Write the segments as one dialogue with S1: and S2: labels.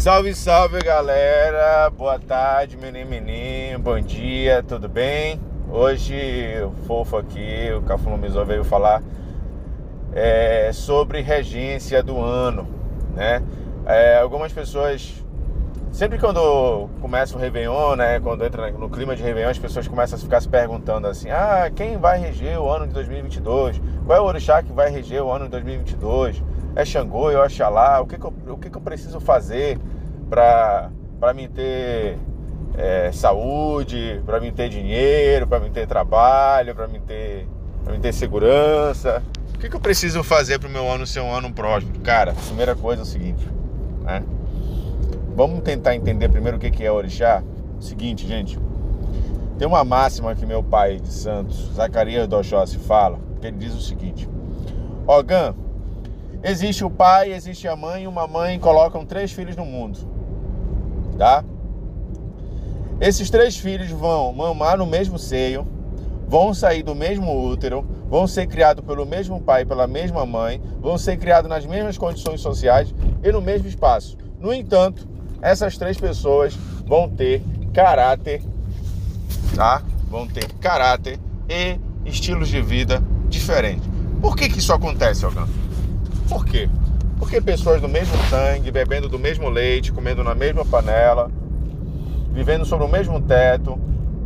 S1: Salve, salve galera, boa tarde, menino, menino, bom dia, tudo bem? Hoje o fofo aqui, o Cafulumizou veio falar é, sobre regência do ano, né? É, algumas pessoas, sempre quando começa o Réveillon, né? Quando entra no clima de Réveillon, as pessoas começam a ficar se perguntando assim: ah, quem vai reger o ano de 2022? Qual é o orixá que vai reger o ano de 2022? É Xangô, é Oxalá, o que, que, eu, o que, que eu preciso fazer para me ter é, saúde, para me ter dinheiro, para me ter trabalho, para me ter, me ter segurança. O que, que eu preciso fazer para o meu ano ser um ano próspero? Cara, primeira coisa é o seguinte, né? Vamos tentar entender primeiro o que, que é orixá? Seguinte, gente, tem uma máxima que meu pai de Santos, Zacarias do Oxóssi, fala, que ele diz o seguinte, Ogan, Existe o pai, existe a mãe, uma mãe colocam três filhos no mundo. Tá? Esses três filhos vão mamar no mesmo seio, vão sair do mesmo útero, vão ser criados pelo mesmo pai, pela mesma mãe, vão ser criados nas mesmas condições sociais e no mesmo espaço. No entanto, essas três pessoas vão ter caráter, tá? Vão ter caráter e estilos de vida diferentes. Por que, que isso acontece, Algan? Por quê? Porque pessoas do mesmo sangue, bebendo do mesmo leite, comendo na mesma panela, vivendo sobre o mesmo teto,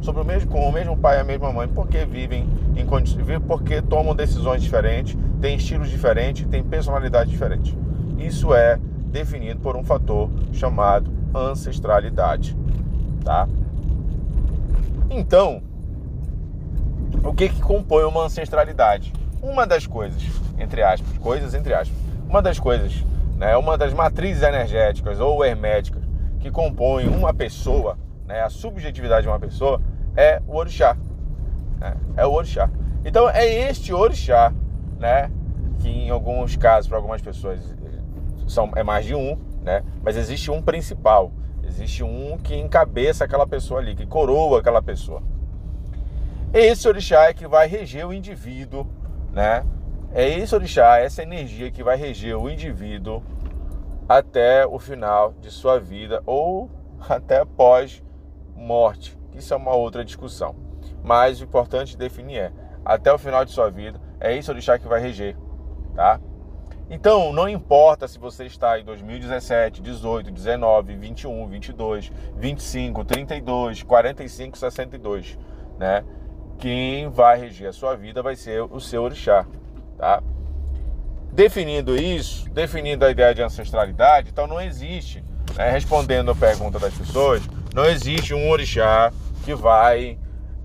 S1: sobre o mesmo, com o mesmo pai e a mesma mãe, porque vivem em porque tomam decisões diferentes, têm estilos diferentes, têm personalidade diferente. Isso é definido por um fator chamado ancestralidade, tá? Então, o que que compõe uma ancestralidade? Uma das coisas, entre aspas, coisas entre aspas, uma das coisas, né, uma das matrizes energéticas ou herméticas que compõem uma pessoa, né, a subjetividade de uma pessoa, é o orixá. Né, é o orixá. Então é este orixá, né, que em alguns casos, para algumas pessoas, são, é mais de um, né, mas existe um principal. Existe um que encabeça aquela pessoa ali, que coroa aquela pessoa. Esse orixá é que vai reger o indivíduo né? É esse orixá, essa energia que vai reger o indivíduo até o final de sua vida ou até após morte. Isso é uma outra discussão. Mas o importante definir é, até o final de sua vida, é esse orixá que vai reger, tá? Então, não importa se você está em 2017, 18, 19, 21, 22, 25, 32, 45, 62, né? quem vai reger a sua vida vai ser o seu orixá, tá? Definindo isso, definindo a ideia de ancestralidade, então não existe, né, respondendo a pergunta das pessoas, não existe um orixá que vai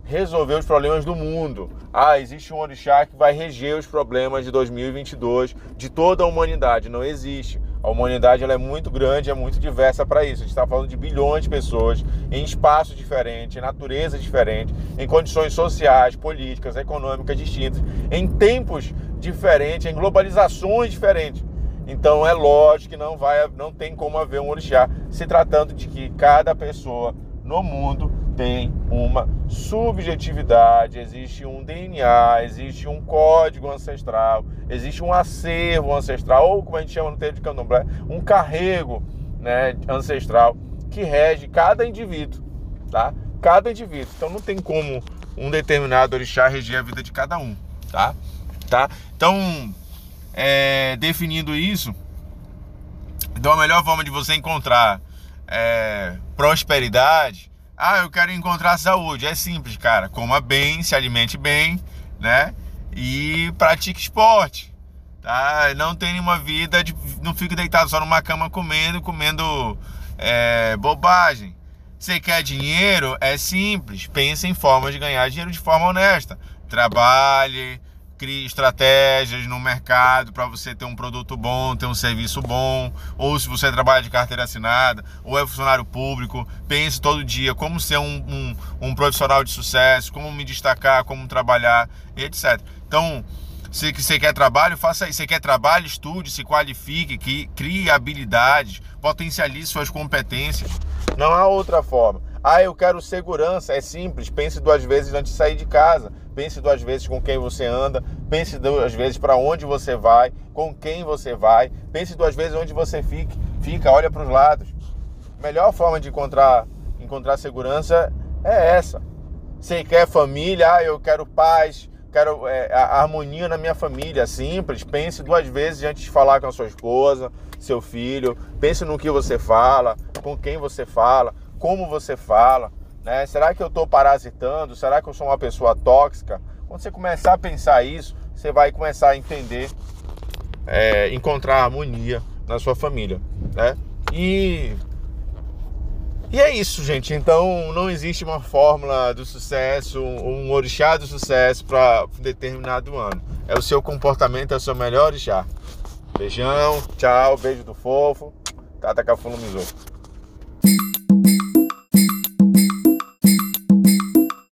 S1: resolver os problemas do mundo. Ah, existe um orixá que vai reger os problemas de 2022 de toda a humanidade. Não existe. A humanidade ela é muito grande, é muito diversa para isso. A gente está falando de bilhões de pessoas em espaços diferentes, em natureza diferente, em condições sociais, políticas, econômicas distintas, em tempos diferentes, em globalizações diferentes. Então é lógico que não vai, não tem como haver um orixá, se tratando de que cada pessoa no mundo tem uma subjetividade, existe um DNA, existe um código ancestral, existe um acervo ancestral, ou como a gente chama no termo de candomblé, um carrego né, ancestral que rege cada indivíduo, tá? Cada indivíduo. Então não tem como um determinado orixá reger a vida de cada um, tá? tá? Então, é, definindo isso, então a melhor forma de você encontrar é, prosperidade ah, eu quero encontrar saúde. É simples, cara. Coma bem, se alimente bem, né? E pratique esporte. Tá? Não tenha uma vida, de, não fique deitado só numa cama comendo, comendo é, bobagem. Você quer dinheiro? É simples. Pense em formas de ganhar dinheiro de forma honesta. Trabalhe, crie estratégias no mercado para você ter um produto bom, ter um serviço bom, ou se você trabalha de carteira assinada, ou é funcionário público, pense todo dia como ser um, um, um profissional de sucesso, como me destacar, como trabalhar, etc. Então, se você quer trabalho, faça isso. Se quer trabalho, estude, se qualifique, que, crie habilidades, potencialize suas competências. Não há outra forma. Ah, eu quero segurança. É simples. Pense duas vezes antes de sair de casa. Pense duas vezes com quem você anda. Pense duas vezes para onde você vai, com quem você vai. Pense duas vezes onde você fica. Fica, olha para os lados. melhor forma de encontrar, encontrar segurança é essa. Você quer família, ah, eu quero paz, quero é, a harmonia na minha família, simples. Pense duas vezes antes de falar com a sua esposa, seu filho. Pense no que você fala, com quem você fala, como você fala. Né? Será que eu estou parasitando? Será que eu sou uma pessoa tóxica? Quando você começar a pensar isso, você vai começar a entender, é, encontrar harmonia na sua família, né? E e é isso, gente. Então não existe uma fórmula do sucesso, um orixá do sucesso para determinado ano. É o seu comportamento, é o seu melhor orixá. Beijão, tchau, beijo do fofo. Tata Cafulumizou.